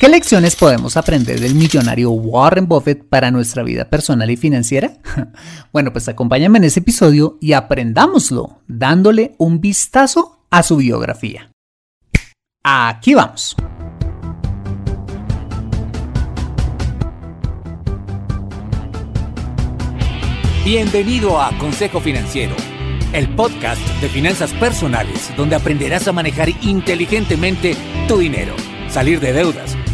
¿Qué lecciones podemos aprender del millonario Warren Buffett para nuestra vida personal y financiera? Bueno, pues acompáñame en ese episodio y aprendámoslo dándole un vistazo a su biografía. Aquí vamos. Bienvenido a Consejo Financiero, el podcast de finanzas personales donde aprenderás a manejar inteligentemente tu dinero, salir de deudas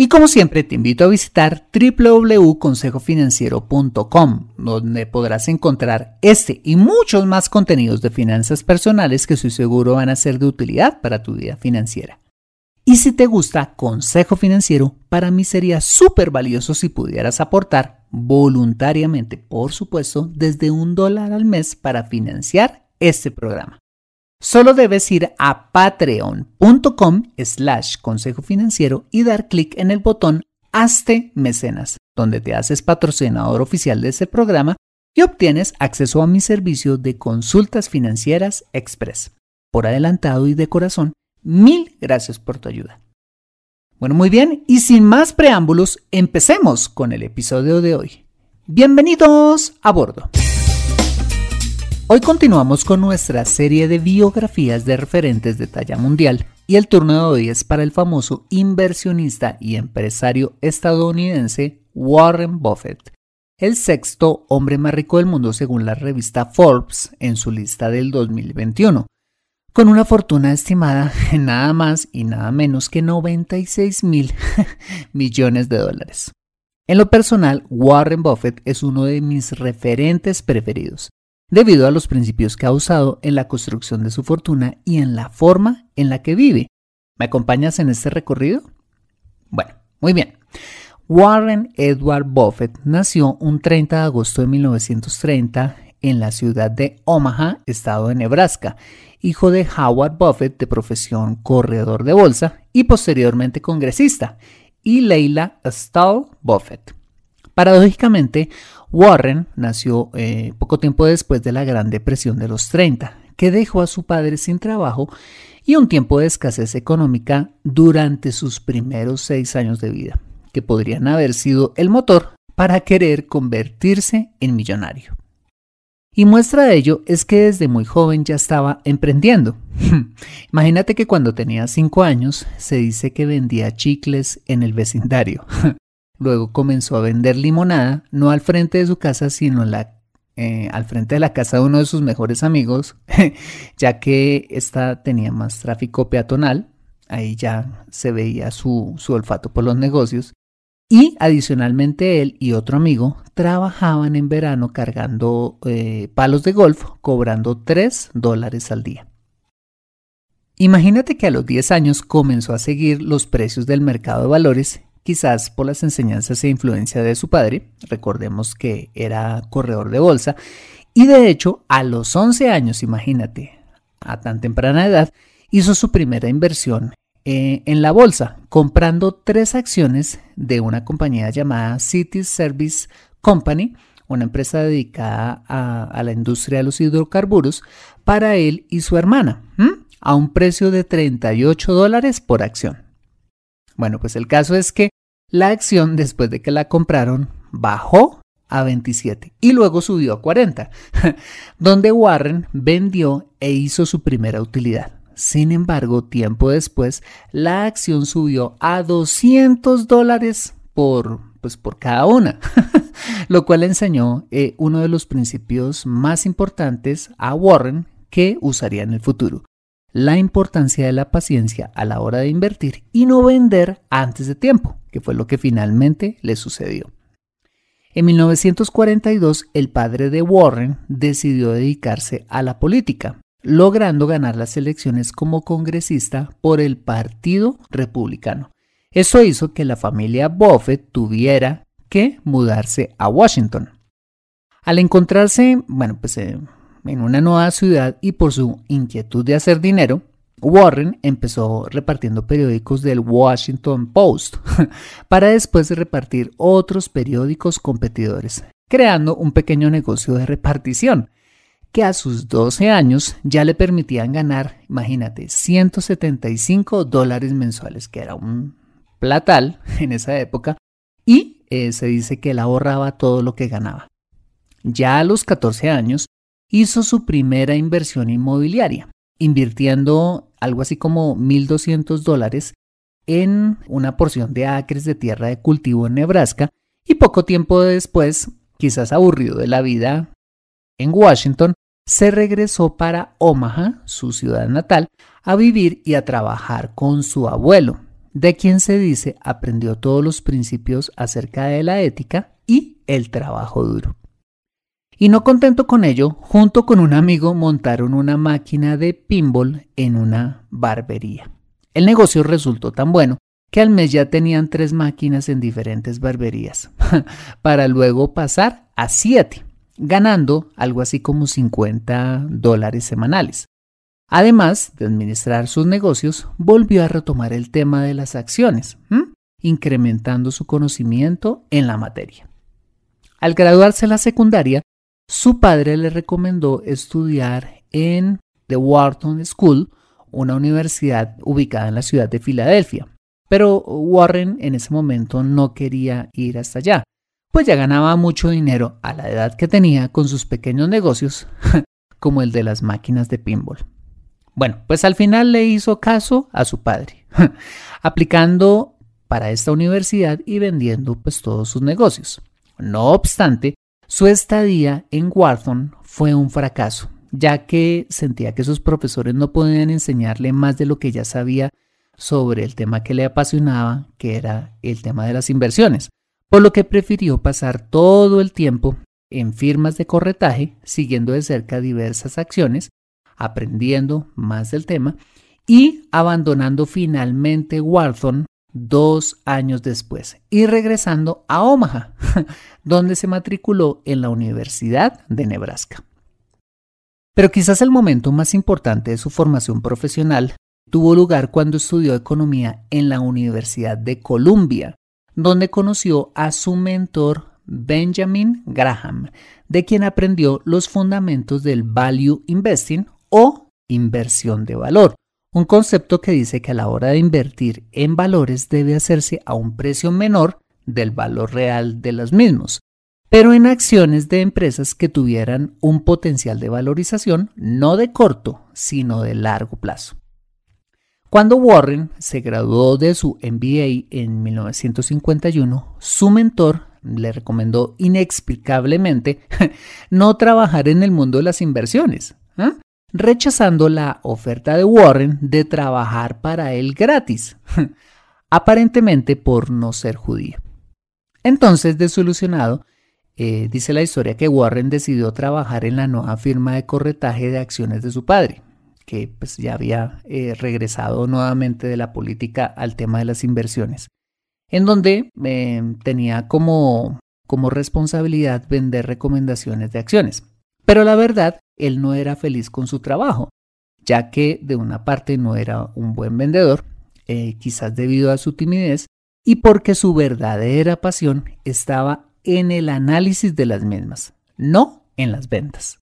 Y como siempre te invito a visitar www.consejofinanciero.com, donde podrás encontrar este y muchos más contenidos de finanzas personales que estoy seguro van a ser de utilidad para tu vida financiera. Y si te gusta Consejo Financiero, para mí sería súper valioso si pudieras aportar voluntariamente, por supuesto, desde un dólar al mes para financiar este programa. Solo debes ir a patreon.com slash consejo financiero y dar clic en el botón Hazte Mecenas, donde te haces patrocinador oficial de este programa y obtienes acceso a mi servicio de consultas financieras express. Por adelantado y de corazón, mil gracias por tu ayuda. Bueno, muy bien, y sin más preámbulos, empecemos con el episodio de hoy. Bienvenidos a bordo. Hoy continuamos con nuestra serie de biografías de referentes de talla mundial y el turno de hoy es para el famoso inversionista y empresario estadounidense Warren Buffett, el sexto hombre más rico del mundo según la revista Forbes en su lista del 2021, con una fortuna estimada en nada más y nada menos que 96 mil millones de dólares. En lo personal, Warren Buffett es uno de mis referentes preferidos debido a los principios que ha usado en la construcción de su fortuna y en la forma en la que vive. ¿Me acompañas en este recorrido? Bueno, muy bien. Warren Edward Buffett nació un 30 de agosto de 1930 en la ciudad de Omaha, estado de Nebraska, hijo de Howard Buffett de profesión corredor de bolsa y posteriormente congresista, y Leila Stahl Buffett. Paradójicamente, Warren nació eh, poco tiempo después de la Gran Depresión de los 30, que dejó a su padre sin trabajo y un tiempo de escasez económica durante sus primeros seis años de vida, que podrían haber sido el motor para querer convertirse en millonario. Y muestra de ello es que desde muy joven ya estaba emprendiendo. Imagínate que cuando tenía cinco años se dice que vendía chicles en el vecindario. Luego comenzó a vender limonada, no al frente de su casa, sino eh, al frente de la casa de uno de sus mejores amigos, ya que esta tenía más tráfico peatonal. Ahí ya se veía su, olfato por los negocios. Y adicionalmente él y otro amigo trabajaban en verano cargando eh, palos de golf, cobrando 3 dólares al día. Imagínate que a los 10 años comenzó a seguir los precios del mercado de valores quizás por las enseñanzas e influencia de su padre, recordemos que era corredor de bolsa, y de hecho a los 11 años, imagínate, a tan temprana edad, hizo su primera inversión eh, en la bolsa, comprando tres acciones de una compañía llamada City Service Company, una empresa dedicada a, la industria de los hidrocarburos, para él y su hermana. a un precio de 38 dólares por acción. Bueno, pues el caso es que la acción después de que la compraron bajó a 27 y luego subió a 40, donde Warren vendió e hizo su primera utilidad. Sin embargo, tiempo después, la acción subió a 200 dólares por, pues, por cada una, lo cual enseñó eh, uno de los principios más importantes a Warren que usaría en el futuro. La importancia de la paciencia a la hora de invertir y no vender antes de tiempo, que fue lo que finalmente le sucedió. En 1942, el padre de Warren decidió dedicarse a la política, logrando ganar las elecciones como congresista por el Partido Republicano. Eso hizo que la familia Buffett tuviera que mudarse a Washington. Al encontrarse, bueno, pues eh, en una nueva ciudad y por su inquietud de hacer dinero, Warren empezó repartiendo periódicos del Washington Post para después repartir otros periódicos competidores, creando un pequeño negocio de repartición que a sus 12 años ya le permitían ganar, imagínate, 175 dólares mensuales, que era un platal en esa época, y eh, se dice que él ahorraba todo lo que ganaba. Ya a los 14 años hizo su primera inversión inmobiliaria, invirtiendo algo así como 1.200 dólares en una porción de acres de tierra de cultivo en Nebraska y poco tiempo después, quizás aburrido de la vida en Washington, se regresó para Omaha, su ciudad natal, a vivir y a trabajar con su abuelo, de quien se dice aprendió todos los principios acerca de la ética y el trabajo duro. Y no contento con ello, junto con un amigo montaron una máquina de pinball en una barbería. El negocio resultó tan bueno que al mes ya tenían tres máquinas en diferentes barberías, para luego pasar a siete, ganando algo así como 50 dólares semanales. Además de administrar sus negocios, volvió a retomar el tema de las acciones, incrementando su conocimiento en la materia. Al graduarse en la secundaria, su padre le recomendó estudiar en The Wharton School, una universidad ubicada en la ciudad de Filadelfia. Pero Warren en ese momento no quería ir hasta allá, pues ya ganaba mucho dinero a la edad que tenía con sus pequeños negocios, como el de las máquinas de pinball. Bueno, pues al final le hizo caso a su padre, aplicando para esta universidad y vendiendo pues todos sus negocios. No obstante, su estadía en Wharton fue un fracaso, ya que sentía que sus profesores no podían enseñarle más de lo que ya sabía sobre el tema que le apasionaba, que era el tema de las inversiones, por lo que prefirió pasar todo el tiempo en firmas de corretaje, siguiendo de cerca diversas acciones, aprendiendo más del tema y abandonando finalmente Wharton dos años después y regresando a Omaha, donde se matriculó en la Universidad de Nebraska. Pero quizás el momento más importante de su formación profesional tuvo lugar cuando estudió economía en la Universidad de Columbia, donde conoció a su mentor Benjamin Graham, de quien aprendió los fundamentos del value investing o inversión de valor, un concepto que dice que a la hora de invertir en valores debe hacerse a un precio menor del valor real de los mismos, pero en acciones de empresas que tuvieran un potencial de valorización no de corto, sino de largo plazo. Cuando Warren se graduó de su MBA en 1951, su mentor le recomendó inexplicablemente no trabajar en el mundo de las inversiones, ¿ah? Rechazando la oferta de Warren de trabajar para él gratis, aparentemente por no ser judío. Entonces, desilusionado, eh, dice la historia que Warren decidió trabajar en la nueva firma de corretaje de acciones de su padre, que pues, ya había eh, regresado nuevamente de la política al tema de las inversiones, en donde eh, tenía como, como responsabilidad vender recomendaciones de acciones. Pero la verdad, él no era feliz con su trabajo, ya que de una parte no era un buen vendedor, eh, quizás debido a su timidez, y porque su verdadera pasión estaba en el análisis de las mismas, no en las ventas.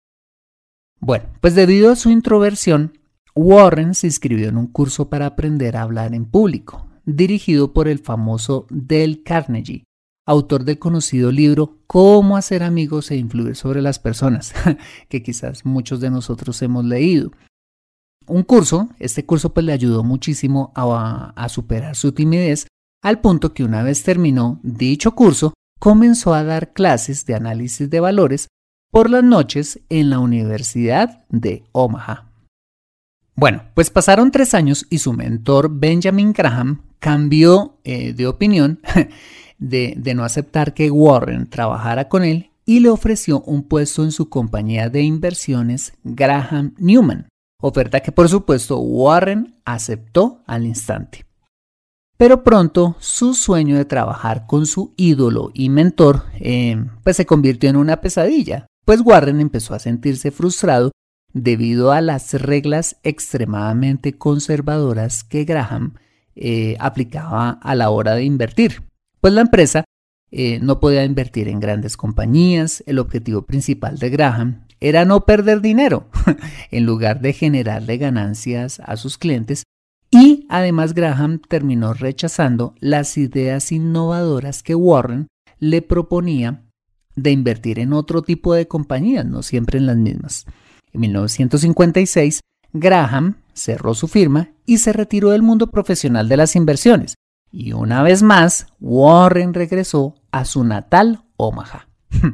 Bueno, pues debido a su introversión, Warren se inscribió en un curso para aprender a hablar en público, dirigido por el famoso Dale Carnegie, autor del conocido libro Cómo hacer amigos e influir sobre las personas, que quizás muchos de nosotros hemos leído. Un curso, este curso pues le ayudó muchísimo a, superar su timidez, al punto que una vez terminó dicho curso, comenzó a dar clases de análisis de valores por las noches en la Universidad de Omaha. Bueno, pues pasaron tres años y su mentor Benjamin Graham cambió eh, de opinión de, no aceptar que Warren trabajara con él y le ofreció un puesto en su compañía de inversiones Graham Newman, oferta que por supuesto Warren aceptó al instante. Pero pronto su sueño de trabajar con su ídolo y mentor eh, pues se convirtió en una pesadilla, pues Warren empezó a sentirse frustrado debido a las reglas extremadamente conservadoras que Graham eh, aplicaba a la hora de invertir. Pues la empresa eh, no podía invertir en grandes compañías, el objetivo principal de Graham era no perder dinero, en lugar de generarle ganancias a sus clientes, y además Graham terminó rechazando las ideas innovadoras que Warren le proponía de invertir en otro tipo de compañías, no siempre en las mismas. En 1956, Graham cerró su firma y se retiró del mundo profesional de las inversiones. Y una vez más, Warren regresó a su natal Omaha.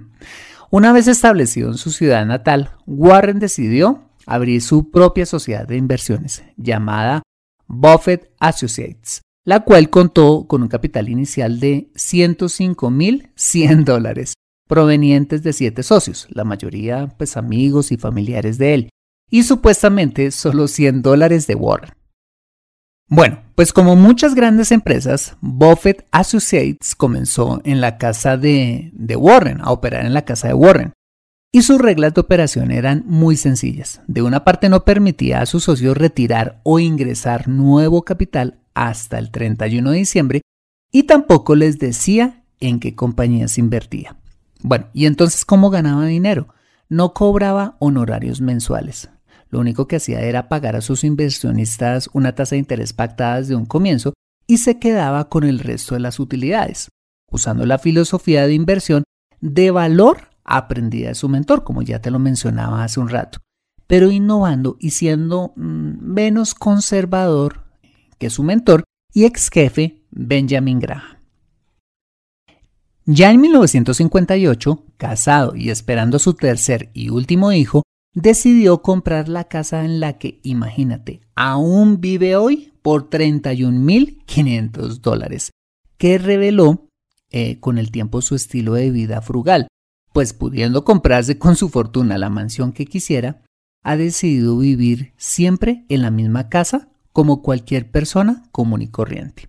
una vez establecido en su ciudad natal, Warren decidió abrir su propia sociedad de inversiones llamada Buffett Associates, la cual contó con un capital inicial de 105.100 dólares provenientes de siete socios, la mayoría pues amigos y familiares de él, y supuestamente solo 100 dólares de Warren. Bueno, pues como muchas grandes empresas, Buffett Associates comenzó en la casa de, Warren, a operar en la casa de Warren. Y sus reglas de operación eran muy sencillas. De una parte no permitía a sus socios retirar o ingresar nuevo capital hasta el 31 de diciembre y tampoco les decía en qué compañías invertía. Bueno, ¿y entonces cómo ganaba dinero? No cobraba honorarios mensuales. Lo único que hacía era pagar a sus inversionistas una tasa de interés pactada desde un comienzo y se quedaba con el resto de las utilidades, usando la filosofía de inversión de valor aprendida de su mentor, como ya te lo mencionaba hace un rato, pero innovando y siendo mm, menos conservador que su mentor y ex jefe Benjamin Graham. Ya en 1958, casado y esperando a su tercer y último hijo, decidió comprar la casa en la que, imagínate, aún vive hoy por 31.500 dólares, que reveló eh, con el tiempo su estilo de vida frugal, pues pudiendo comprarse con su fortuna la mansión que quisiera, ha decidido vivir siempre en la misma casa como cualquier persona común y corriente.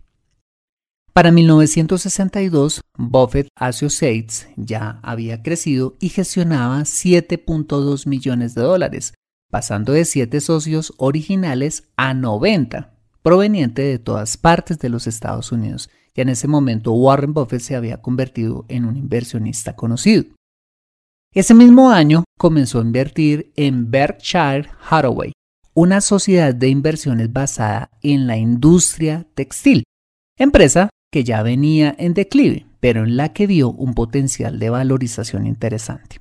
Para 1962, Buffett Associates ya había crecido y gestionaba 7.2 millones de dólares, pasando de 7 socios originales a 90, proveniente de todas partes de los Estados Unidos. Ya en ese momento Warren Buffett se había convertido en un inversionista conocido. Ese mismo año comenzó a invertir en Berkshire Hathaway, una sociedad de inversiones basada en la industria textil, empresa que ya venía en declive, pero en la que vio un potencial de valorización interesante.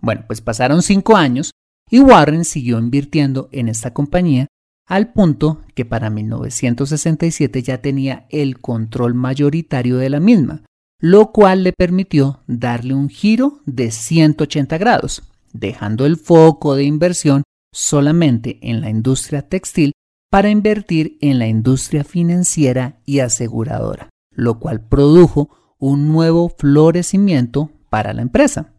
Bueno, pues pasaron cinco años y Warren siguió invirtiendo en esta compañía al punto que para 1967 ya tenía el control mayoritario de la misma, lo cual le permitió darle un giro de 180 grados, dejando el foco de inversión solamente en la industria textil para invertir en la industria financiera y aseguradora lo cual produjo un nuevo florecimiento para la empresa.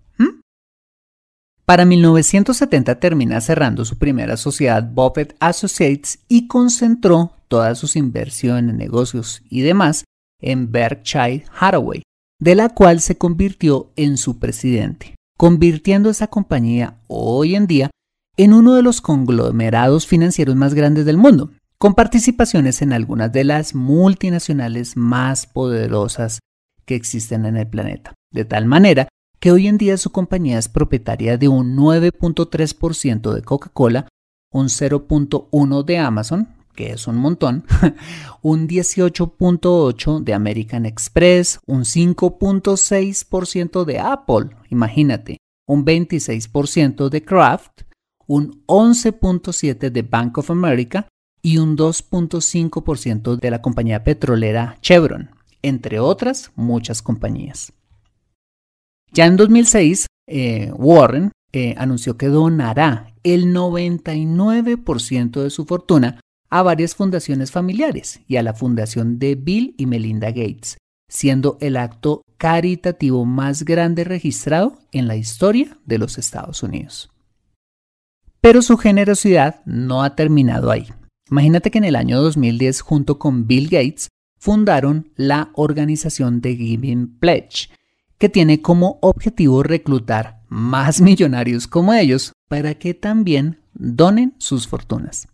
Para 1970 termina cerrando su primera sociedad Buffett Associates y concentró todas sus inversiones, negocios y demás en Berkshire Hathaway, de la cual se convirtió en su presidente, convirtiendo esa compañía hoy en día en uno de los conglomerados financieros más grandes del mundo, con participaciones en algunas de las multinacionales más poderosas que existen en el planeta, de tal manera que hoy en día su compañía es propietaria de un 9.3% de Coca-Cola, un 0.1 de Amazon, que es un montón, un 18.8 de American Express, un 5.6% de Apple, imagínate, un 26% de Kraft, un 11.7% de Bank of America y un 2.5% de la compañía petrolera Chevron, entre otras muchas compañías. Ya en 2006, eh, Warren eh, anunció que donará el 99% de su fortuna a varias fundaciones familiares y a la fundación de Bill y Melinda Gates, siendo el acto caritativo más grande registrado en la historia de los Estados Unidos. Pero su generosidad no ha terminado ahí. Imagínate que en el año 2010, junto con Bill Gates, fundaron la organización de Giving Pledge, que tiene como objetivo reclutar más millonarios como ellos para que también donen sus fortunas.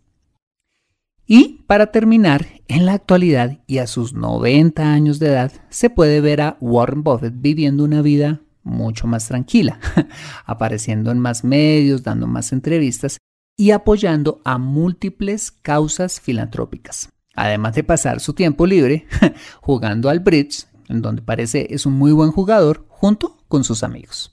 Y para terminar, en la actualidad y a sus 90 años de edad, se puede ver a Warren Buffett viviendo una vida mucho más tranquila, apareciendo en más medios, dando más entrevistas y apoyando a múltiples causas filantrópicas. Además de pasar su tiempo libre jugando al bridge, en donde parece es un muy buen jugador, junto con sus amigos.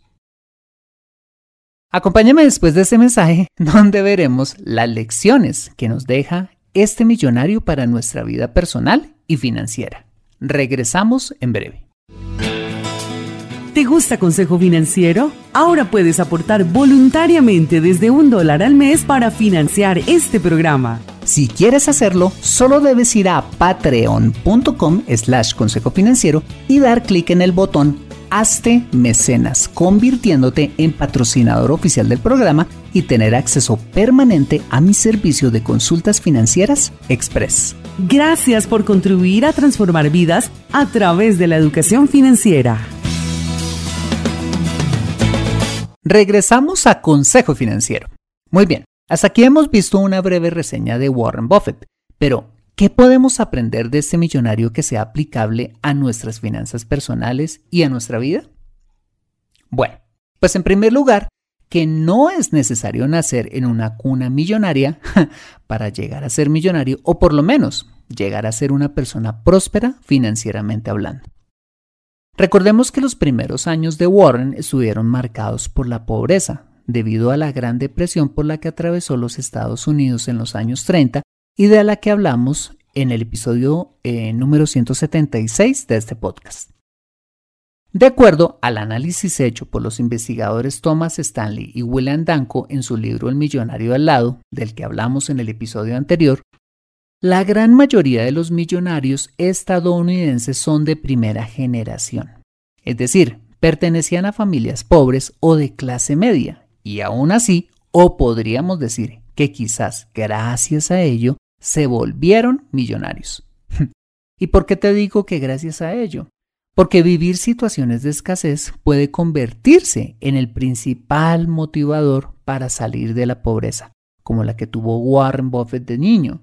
Acompáñame después de este mensaje donde veremos las lecciones que nos deja este millonario para nuestra vida personal y financiera. Regresamos en breve. ¿Te gusta Consejo Financiero? Ahora puedes aportar voluntariamente desde un dólar al mes para financiar este programa. Si quieres hacerlo, solo debes ir a patreon.com slash consejo financiero y dar clic en el botón Hazte Mecenas, convirtiéndote en patrocinador oficial del programa y tener acceso permanente a mi servicio de consultas financieras Express. Gracias por contribuir a transformar vidas a través de la educación financiera. Regresamos a Consejo Financiero. Muy bien, hasta aquí hemos visto una breve reseña de Warren Buffett, pero ¿qué podemos aprender de este millonario que sea aplicable a nuestras finanzas personales y a nuestra vida? Bueno, pues en primer lugar, que no es necesario nacer en una cuna millonaria para llegar a ser millonario o por lo menos llegar a ser una persona próspera financieramente hablando. Recordemos que los primeros años de Warren estuvieron marcados por la pobreza, debido a la gran depresión por la que atravesó los Estados Unidos en los años 30 y de la que hablamos en el episodio eh, número 176 de este podcast. De acuerdo al análisis hecho por los investigadores Thomas Stanley y William Danko en su libro El millonario al lado, del que hablamos en el episodio anterior, la gran mayoría de los millonarios estadounidenses son de primera generación, es decir, pertenecían a familias pobres o de clase media, y aún así, o podríamos decir que quizás gracias a ello, se volvieron millonarios. ¿Y por qué te digo que gracias a ello? Porque vivir situaciones de escasez puede convertirse en el principal motivador para salir de la pobreza, como la que tuvo Warren Buffett de niño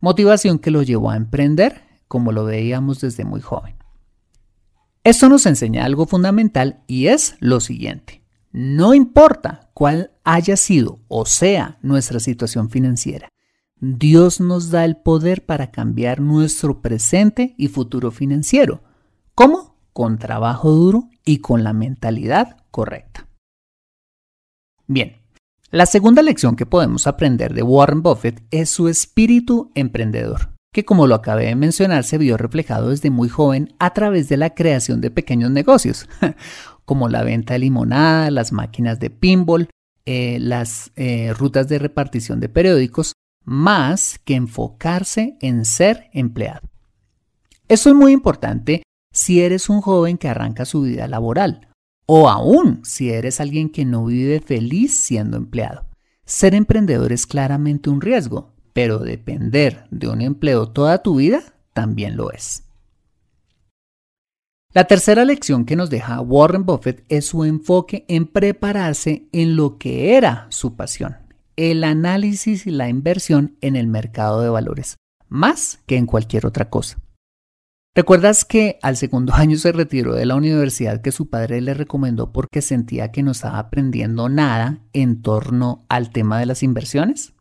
motivación que lo llevó a emprender, como lo veíamos desde muy joven. Esto nos enseña algo fundamental y es lo siguiente. No importa cuál haya sido o sea nuestra situación financiera, Dios nos da el poder para cambiar nuestro presente y futuro financiero. ¿Cómo? Con trabajo duro y con la mentalidad correcta. Bien, la segunda lección que podemos aprender de Warren Buffett es su espíritu emprendedor, que como lo acabé de mencionar se vio reflejado desde muy joven a través de la creación de pequeños negocios, como la venta de limonada, las máquinas de pinball, eh, las eh, rutas de repartición de periódicos, más que enfocarse en ser empleado. Esto es muy importante si eres un joven que arranca su vida laboral o aún si eres alguien que no vive feliz siendo empleado. Ser emprendedor es claramente un riesgo, pero depender de un empleo toda tu vida también lo es. La tercera lección que nos deja Warren Buffett es su enfoque en prepararse en lo que era su pasión, el análisis y la inversión en el mercado de valores, más que en cualquier otra cosa. ¿Recuerdas que al segundo año se retiró de la universidad que su padre le recomendó porque sentía que no estaba aprendiendo nada en torno al tema de las inversiones?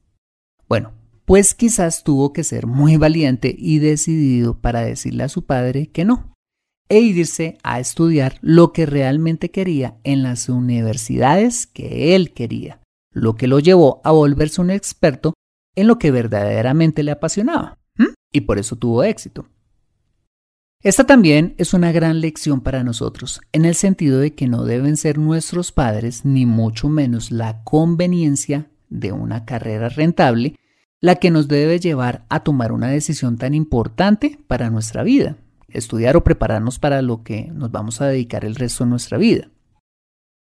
Bueno, pues quizás tuvo que ser muy valiente y decidido para decirle a su padre que no, e irse a estudiar lo que realmente quería en las universidades que él quería, lo que lo llevó a volverse un experto en lo que verdaderamente le apasionaba, y por eso tuvo éxito. Esta también es una gran lección para nosotros, en el sentido de que no deben ser nuestros padres, ni mucho menos la conveniencia de una carrera rentable, la que nos debe llevar a tomar una decisión tan importante para nuestra vida, estudiar o prepararnos para lo que nos vamos a dedicar el resto de nuestra vida.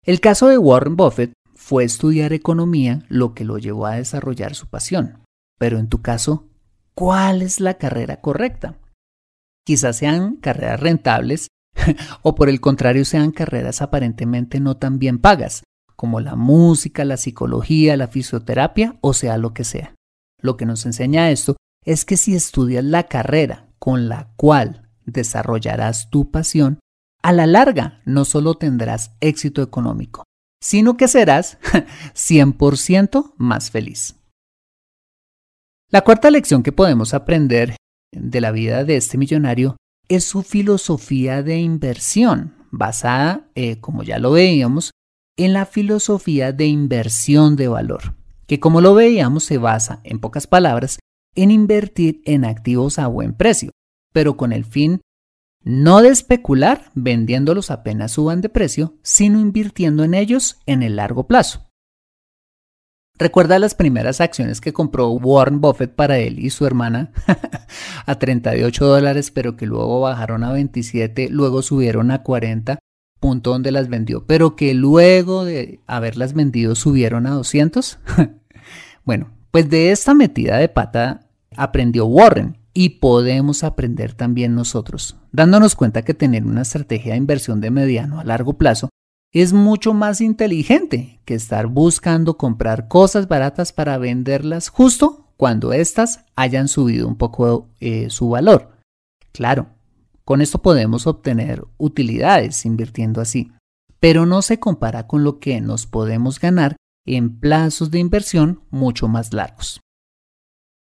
El caso de Warren Buffett fue estudiar economía lo que lo llevó a desarrollar su pasión. Pero en tu caso, ¿cuál es la carrera correcta? Quizás sean carreras rentables o por el contrario sean carreras aparentemente no tan bien pagas, como la música, la psicología, la fisioterapia o sea lo que sea. Lo que nos enseña esto es que si estudias la carrera con la cual desarrollarás tu pasión, a la larga no solo tendrás éxito económico, sino que serás 100% más feliz. La cuarta lección que podemos aprender de la vida de este millonario es su filosofía de inversión, basada, eh, como ya lo veíamos, en la filosofía de inversión de valor, que como lo veíamos se basa, en pocas palabras, en invertir en activos a buen precio, pero con el fin no de especular vendiéndolos apenas suban de precio, sino invirtiendo en ellos en el largo plazo. Recuerda las primeras acciones que compró Warren Buffett para él y su hermana a 38 dólares, pero que luego bajaron a 27, luego subieron a 40, punto donde las vendió, pero que luego de haberlas vendido subieron a 200. bueno, pues de esta metida de pata aprendió Warren y podemos aprender también nosotros, dándonos cuenta que tener una estrategia de inversión de mediano a largo plazo es mucho más inteligente que estar buscando comprar cosas baratas para venderlas justo cuando éstas hayan subido un poco eh, su valor. Claro, con esto podemos obtener utilidades invirtiendo así, pero no se compara con lo que nos podemos ganar en plazos de inversión mucho más largos.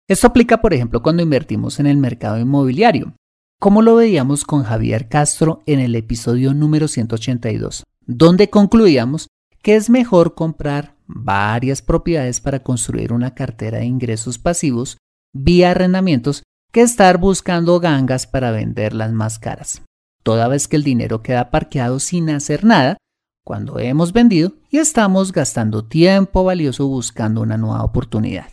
Esto aplica, por ejemplo, cuando invertimos en el mercado inmobiliario, como lo veíamos con Javier Castro en el episodio número 182, donde concluíamos que es mejor comprar varias propiedades para construir una cartera de ingresos pasivos vía arrendamientos que estar buscando gangas para venderlas más caras, toda vez que el dinero queda parqueado sin hacer nada cuando hemos vendido y estamos gastando tiempo valioso buscando una nueva oportunidad.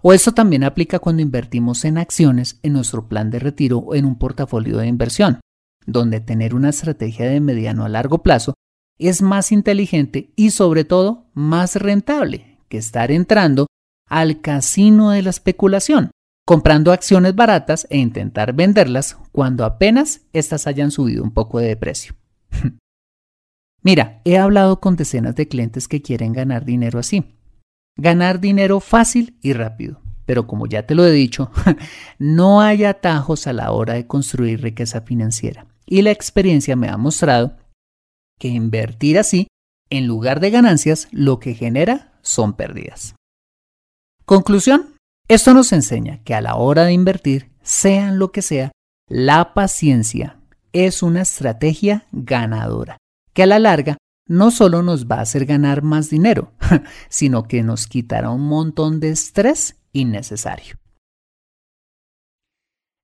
O esto también aplica cuando invertimos en acciones en nuestro plan de retiro o en un portafolio de inversión, donde tener una estrategia de mediano a largo plazo es más inteligente y sobre todo más rentable que estar entrando al casino de la especulación, comprando acciones baratas e intentar venderlas cuando apenas éstas hayan subido un poco de precio. Mira, he hablado con decenas de clientes que quieren ganar dinero así ganar dinero fácil y rápido. Pero como ya te lo he dicho, no hay atajos a la hora de construir riqueza financiera. Y la experiencia me ha mostrado que invertir así, en lugar de ganancias, lo que genera son pérdidas. Conclusión, esto nos enseña que a la hora de invertir, sean lo que sea, la paciencia es una estrategia ganadora, que a la larga no solo nos va a hacer ganar más dinero, sino que nos quitará un montón de estrés innecesario.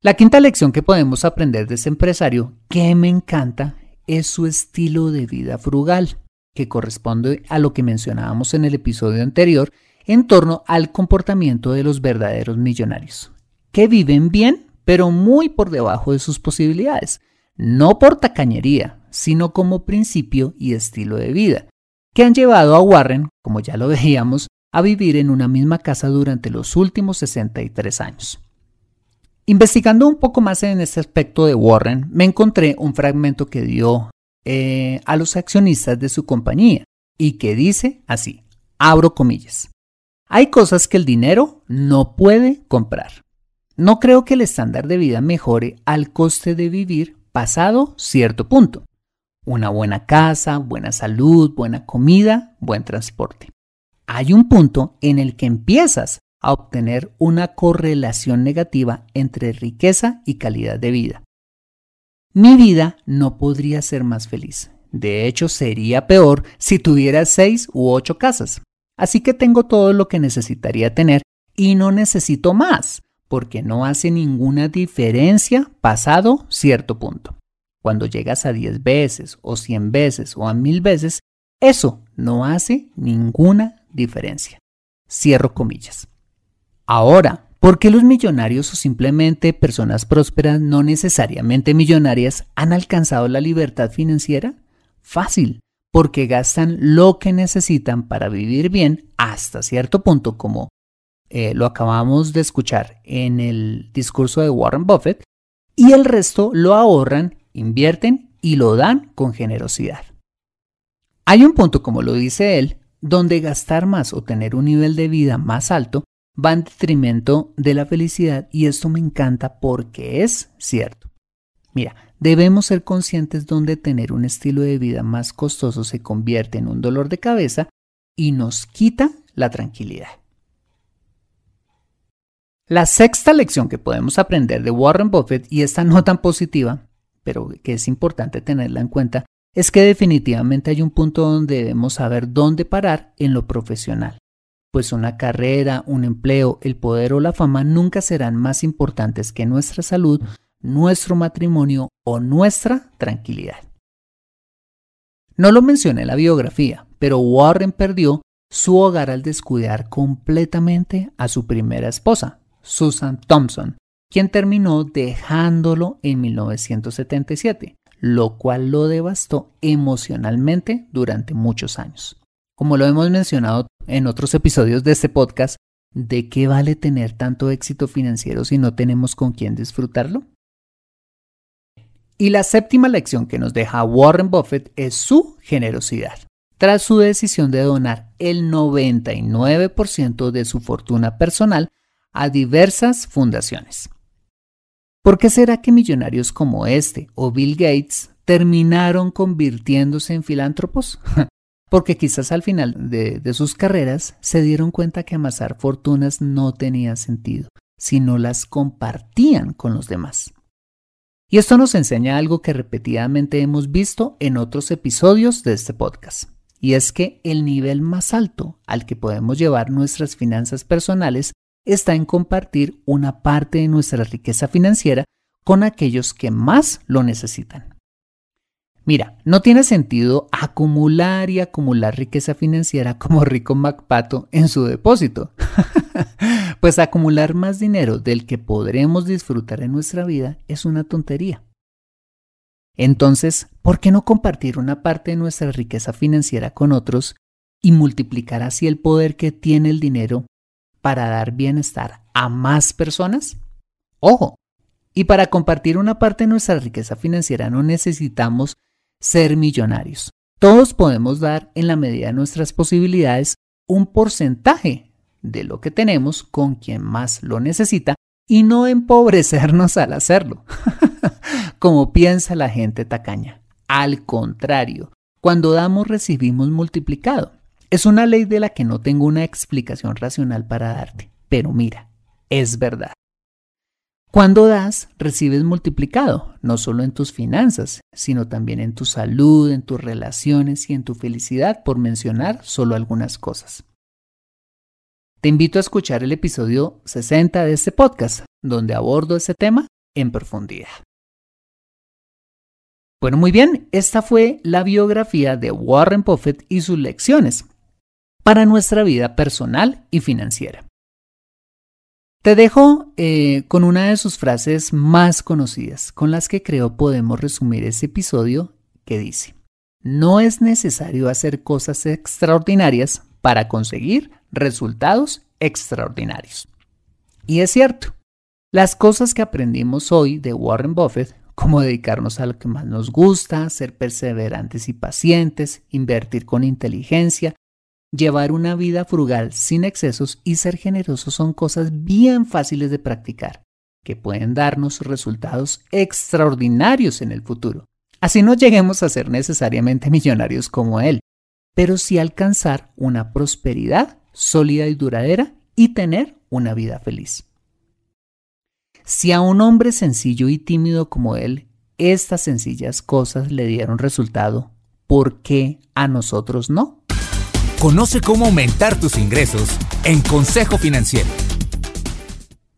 La quinta lección que podemos aprender de este empresario, que me encanta, es su estilo de vida frugal, que corresponde a lo que mencionábamos en el episodio anterior en torno al comportamiento de los verdaderos millonarios, que viven bien, pero muy por debajo de sus posibilidades, no por tacañería, sino como principio y estilo de vida, que han llevado a Warren, como ya lo veíamos, a vivir en una misma casa durante los últimos 63 años. Investigando un poco más en este aspecto de Warren, me encontré un fragmento que dio eh, a los accionistas de su compañía y que dice así, abro comillas, hay cosas que el dinero no puede comprar. No creo que el estándar de vida mejore al coste de vivir pasado cierto punto. Una buena casa, buena salud, buena comida, buen transporte. Hay un punto en el que empiezas a obtener una correlación negativa entre riqueza y calidad de vida. Mi vida no podría ser más feliz. De hecho, sería peor si tuviera seis u ocho casas. Así que tengo todo lo que necesitaría tener y no necesito más, porque no hace ninguna diferencia pasado cierto punto. Cuando llegas a 10 veces o 100 veces o a 1000 veces, eso no hace ninguna diferencia. Cierro comillas. Ahora, ¿por qué los millonarios o simplemente personas prósperas no necesariamente millonarias han alcanzado la libertad financiera? Fácil, porque gastan lo que necesitan para vivir bien hasta cierto punto, como eh, lo acabamos de escuchar en el discurso de Warren Buffett, y el resto lo ahorran, invierten y lo dan con generosidad. Hay un punto, como lo dice él, donde gastar más o tener un nivel de vida más alto va en detrimento de la felicidad y esto me encanta porque es cierto. Mira, debemos ser conscientes donde tener un estilo de vida más costoso se convierte en un dolor de cabeza y nos quita la tranquilidad. La sexta lección que podemos aprender de Warren Buffett, y esta no tan positiva, pero que es importante tenerla en cuenta, es que definitivamente hay un punto donde debemos saber dónde parar en lo profesional pues una carrera, un empleo, el poder o la fama nunca serán más importantes que nuestra salud, nuestro matrimonio o nuestra tranquilidad. No lo mencioné en la biografía, pero Warren perdió su hogar al descuidar completamente a su primera esposa, Susan Thompson, quien terminó dejándolo en 1977, lo cual lo devastó emocionalmente durante muchos años. Como lo hemos mencionado en otros episodios de este podcast, ¿de qué vale tener tanto éxito financiero si no tenemos con quién disfrutarlo? Y la séptima lección que nos deja Warren Buffett es su generosidad. Tras su decisión de donar el 99% de su fortuna personal a diversas fundaciones. ¿Por qué será que millonarios como este o Bill Gates terminaron convirtiéndose en filántropos? porque quizás al final de, sus carreras se dieron cuenta que amasar fortunas no tenía sentido, si no las compartían con los demás. Y esto nos enseña algo que repetidamente hemos visto en otros episodios de este podcast, y es que el nivel más alto al que podemos llevar nuestras finanzas personales está en compartir una parte de nuestra riqueza financiera con aquellos que más lo necesitan. Mira, no tiene sentido acumular y acumular riqueza financiera como Rico MacPato en su depósito. pues acumular más dinero del que podremos disfrutar en nuestra vida es una tontería. Entonces, ¿por qué no compartir una parte de nuestra riqueza financiera con otros y multiplicar así el poder que tiene el dinero para dar bienestar a más personas? Ojo, y para compartir una parte de nuestra riqueza financiera no necesitamos ser millonarios. Todos podemos dar en la medida de nuestras posibilidades un porcentaje de lo que tenemos con quien más lo necesita y no empobrecernos al hacerlo, como piensa la gente tacaña. Al contrario, cuando damos recibimos multiplicado. Es una ley de la que no tengo una explicación racional para darte, pero mira, es verdad. Cuando das, recibes multiplicado, no solo en tus finanzas, sino también en tu salud, en tus relaciones y en tu felicidad, por mencionar solo algunas cosas. Te invito a escuchar el episodio 60 de este podcast, donde abordo ese tema en profundidad. Bueno, muy bien, esta fue la biografía de Warren Buffett y sus lecciones para nuestra vida personal y financiera. Te dejo eh, con una de sus frases más conocidas, con las que creo podemos resumir ese episodio, que dice, no es necesario hacer cosas extraordinarias para conseguir resultados extraordinarios. Y es cierto, las cosas que aprendimos hoy de Warren Buffett, como dedicarnos a lo que más nos gusta, ser perseverantes y pacientes, invertir con inteligencia, Llevar una vida frugal sin excesos y ser generosos son cosas bien fáciles de practicar, que pueden darnos resultados extraordinarios en el futuro. Así no lleguemos a ser necesariamente millonarios como él, pero sí alcanzar una prosperidad sólida y duradera y tener una vida feliz. Si a un hombre sencillo y tímido como él, estas sencillas cosas le dieron resultado, ¿por qué a nosotros no? Conoce cómo aumentar tus ingresos en Consejo Financiero.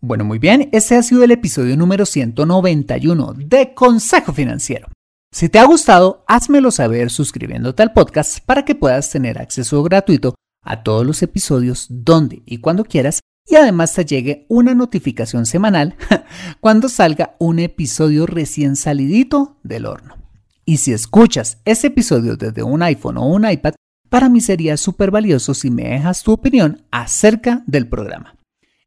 Bueno, muy bien, este ha sido el episodio número 191 de Consejo Financiero. Si te ha gustado, házmelo saber suscribiéndote al podcast para que puedas tener acceso gratuito a todos los episodios donde y cuando quieras y además te llegue una notificación semanal cuando salga un episodio recién salidito del horno. Y si escuchas este episodio desde un iPhone o un iPad, para mí sería súper valioso si me dejas tu opinión acerca del programa.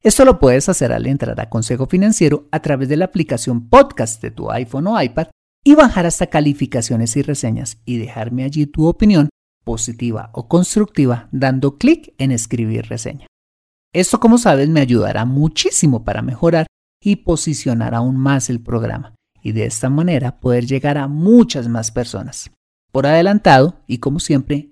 Esto lo puedes hacer al entrar a Consejo Financiero a través de la aplicación podcast de tu iPhone o iPad y bajar hasta calificaciones y reseñas y dejarme allí tu opinión positiva o constructiva dando clic en escribir reseña. Esto, como sabes, me ayudará muchísimo para mejorar y posicionar aún más el programa y de esta manera poder llegar a muchas más personas. Por adelantado y como siempre,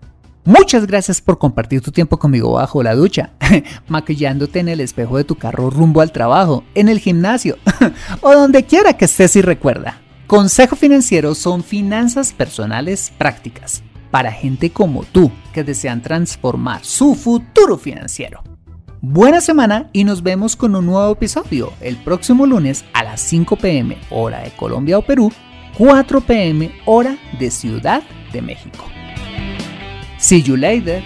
Muchas gracias por compartir tu tiempo conmigo bajo la ducha, maquillándote en el espejo de tu carro rumbo al trabajo, en el gimnasio o donde quiera que estés y recuerda. Consejo Financiero son finanzas personales prácticas para gente como tú que desean transformar su futuro financiero. Buena semana y nos vemos con un nuevo episodio el próximo lunes a las 5 pm hora de Colombia o Perú, 4 pm hora de Ciudad de México. See you later.